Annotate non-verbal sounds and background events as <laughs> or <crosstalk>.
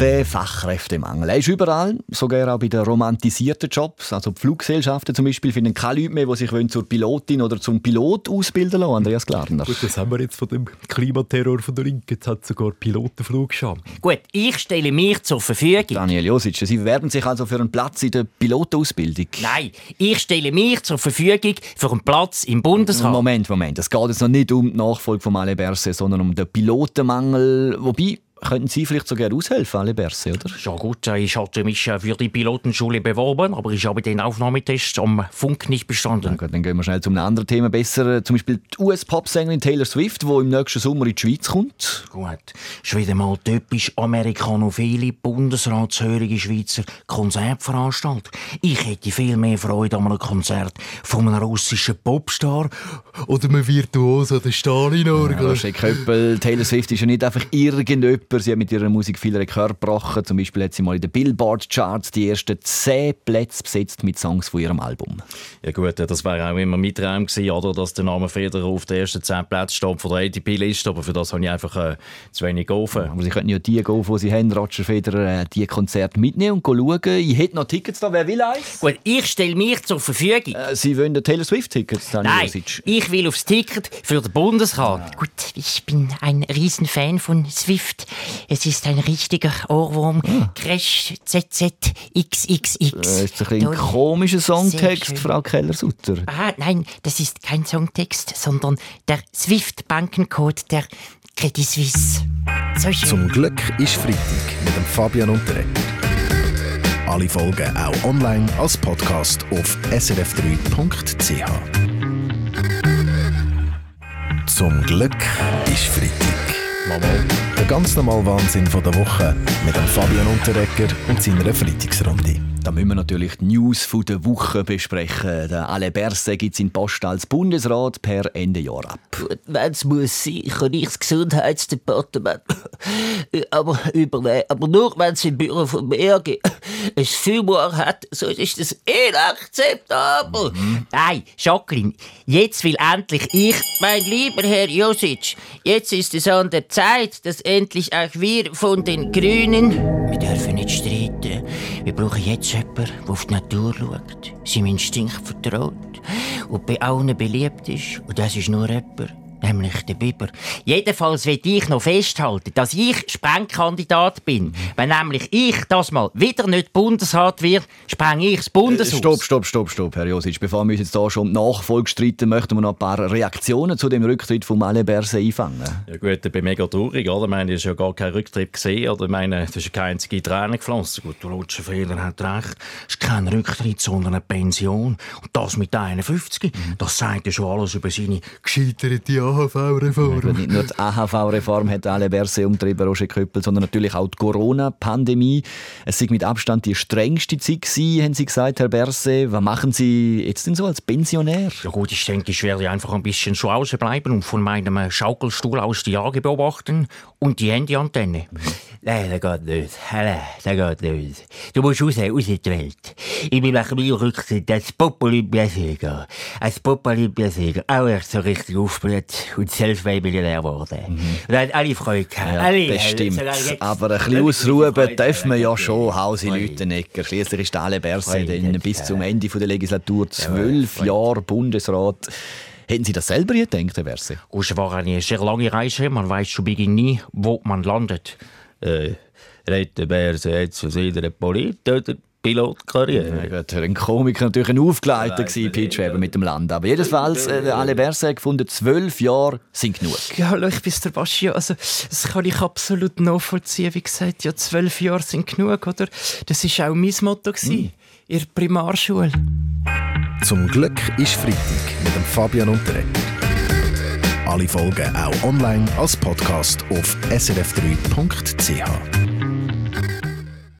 Der Fachkräftemangel. Er ist überall, sogar auch bei den romantisierten Jobs. Also die Fluggesellschaften zum Beispiel finden keine Leute mehr, die sich zur Pilotin oder zum Pilot ausbilden lassen. Andreas Glarner. Gut, das haben wir jetzt von dem Klimaterror von der Linken. Jetzt hat sogar Pilotenflug schon. Gut, ich stelle mich zur Verfügung. Daniel Josic, Sie bewerben sich also für einen Platz in der Pilotenausbildung? Nein, ich stelle mich zur Verfügung für einen Platz im Bundesrat. Moment, Moment. Es geht jetzt noch nicht um die Nachfolge von Ale Berset, sondern um den Pilotenmangel. Wobei, Könnten Sie vielleicht sogar aushelfen, alle Berse, oder? Ja gut, ich hatte mich für die Pilotenschule beworben, aber ich habe den Aufnahmetest am Funk nicht bestanden. gut, dann gehen wir schnell zum anderen Thema. Besser zum Beispiel die US-Pop-Sängerin Taylor Swift, die im nächsten Sommer in die Schweiz kommt. Gut, ist wieder mal typisch amerikanophile, bundesratshörige Schweizer Konzertveranstaltung. Ich hätte viel mehr Freude an einem Konzert von einem russischen Popstar oder einem Virtuoso der Stalin-Orgel. Ja, Taylor Swift ist ja nicht einfach irgendjemand, Rapper. Sie hat mit ihrer Musik viele Rekorde gebrochen. Zum Beispiel hat sie mal in den Billboard-Charts die ersten zehn Plätze besetzt mit Songs von ihrem Album. Ja gut, das wäre auch immer mein Traum gewesen, oder, dass der Name Federer auf den ersten zehn Plätzen steht von der ATP-Liste. Aber für das habe ich einfach äh, zu wenig geholfen. Aber Sie könnten ja die gehen, die Sie haben, Roger Federer, äh, die Konzerte mitnehmen und schauen. Ich hätte noch Tickets da. Wer will eins? Gut, ich stelle mich zur Verfügung. Äh, Sie wollen Taylor Swift-Tickets, Nein, Josic. ich will aufs Ticket für den Bundesrat. Ja. Gut, ich bin ein Riesenfan von Swift. Es ist ein richtiger Ohrwurm. Ah. Crash ZZXXX. Das ist ein, ein komischer Songtext, Frau Keller-Sutter. Ah, nein, das ist kein Songtext, sondern der Swift-Bankencode der Credit Suisse. So Zum Glück ist Freitag mit dem Fabian Unterreger. Alle Folgen auch online als Podcast auf srf3.ch. Zum Glück ist Freitag. Der ganz normale Wahnsinn von der Woche mit dem Fabian Unterrecker und seiner Freitagsrunde. Da müssen wir natürlich die News von der Woche besprechen. Der Alain Berset gibt seinen Post als Bundesrat per Ende Jahr ab. Wenn es muss sein, kann ich das Gesundheitsdepartement <laughs> aber übernehmen. Aber nur, wenn es im Büro von Berge ein Fumor hat, sonst ist das inakzeptabel. Mhm. Nein, Jacqueline, jetzt will endlich ich, mein lieber Herr Josic, jetzt ist es an der Zeit, dass endlich auch wir von den Grünen, wir dürfen nicht streiten, wir brauchen jetzt ist jemand, der auf die Natur schaut, seinem Instinkt vertraut und bei allen beliebt ist. Und das ist nur jemand, nämlich der Biber. Jedenfalls will ich noch festhalten, dass ich Sprengkandidat bin. Wenn nämlich ich das mal wieder nicht Bundesrat wird, spreng ich das Bundeshaus. Stopp, stopp, stopp, stopp, Herr Josic. Bevor wir uns jetzt hier schon um Nachfolge streiten, möchten wir noch ein paar Reaktionen zu dem Rücktritt von Alain Berset einfangen. Ja gut, ich bin mega traurig, oder? Ich meine, es ist ja gar kein Rücktritt gesehen, oder? Ich meine, es ist keine einzige Träne geflossen. Gut, der Roger Fehler hat recht. Es ist kein Rücktritt, sondern eine Pension. Und das mit 51. Mhm. Das sagt ja schon alles über seine gescheiterte Jahre. AHV-Reform. Ja, nicht nur die AHV-Reform hat alle Berse umtrieben, Roger Köppel, sondern natürlich auch die Corona-Pandemie. Es war mit Abstand die strengste Zeit gewesen, haben Sie gesagt, Herr Berse. Was machen Sie jetzt denn so als Pensionär? Ja gut, ich denke, ich werde einfach ein bisschen zu Hause bleiben und von meinem Schaukelstuhl aus die Jahre beobachten und die Handyantenne. Nein, das geht nicht. Nein, das geht nicht. Du musst raus, raus in die Welt. Ich bin nach meinem Rücktritt als Pop-Olympiasieger, als Pop-Olympiasieger auch erst so richtig aufgeblüht und selbst Millionär geworden. Mhm. Und hat alle Freude gehabt. Ja, alle, das stimmt. Aber ein bisschen ausruhen dürfen wir ja schon, Hause Lütenegger. Schließlich ist alle Berse bis zum Ende der Legislatur zwölf Jahre Bundesrat. Hätten Sie das selber gedacht, Herr Berse? Es war eine sehr lange Reise. Man weiß zu Beginn nie, wo man landet äh, Rettenberse jetzt von seiner Polit oder Pilotkarriere. Ja, gut, ein Komiker natürlich ein Aufgeleiter gewesen, Pitchweber mit dem Land. Aber jedenfalls, äh, alle Berse gefunden, zwölf Jahre sind genug. Ja, ich bin der Baschi. Also, das kann ich absolut nachvollziehen. Wie gesagt, ja, zwölf Jahre sind genug, oder? Das war auch mein Motto gewesen, hm. in der Primarschule. Zum Glück ist Freitag mit dem Fabian Unterreger. Alle Folgen auch online als Podcast auf srf3.ch.